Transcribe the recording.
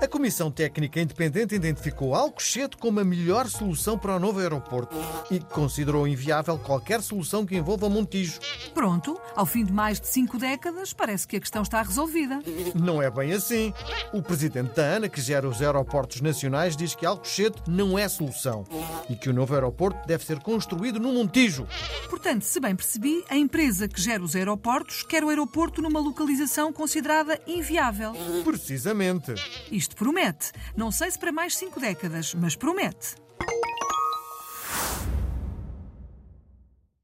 A Comissão Técnica Independente identificou Alcochete como a melhor solução para o novo aeroporto e considerou inviável qualquer solução que envolva Montijo. Pronto, ao fim de mais de cinco décadas, parece que a questão está resolvida. Não é bem assim. O presidente da ANA, que gera os aeroportos nacionais, diz que Alcochete não é solução e que o novo aeroporto deve ser construído no Montijo. Portanto, se bem percebi, a empresa que gera os aeroportos quer o aeroporto numa localização considerada inviável. Precisamente. Isto promete. Não sei se para mais cinco décadas, mas promete.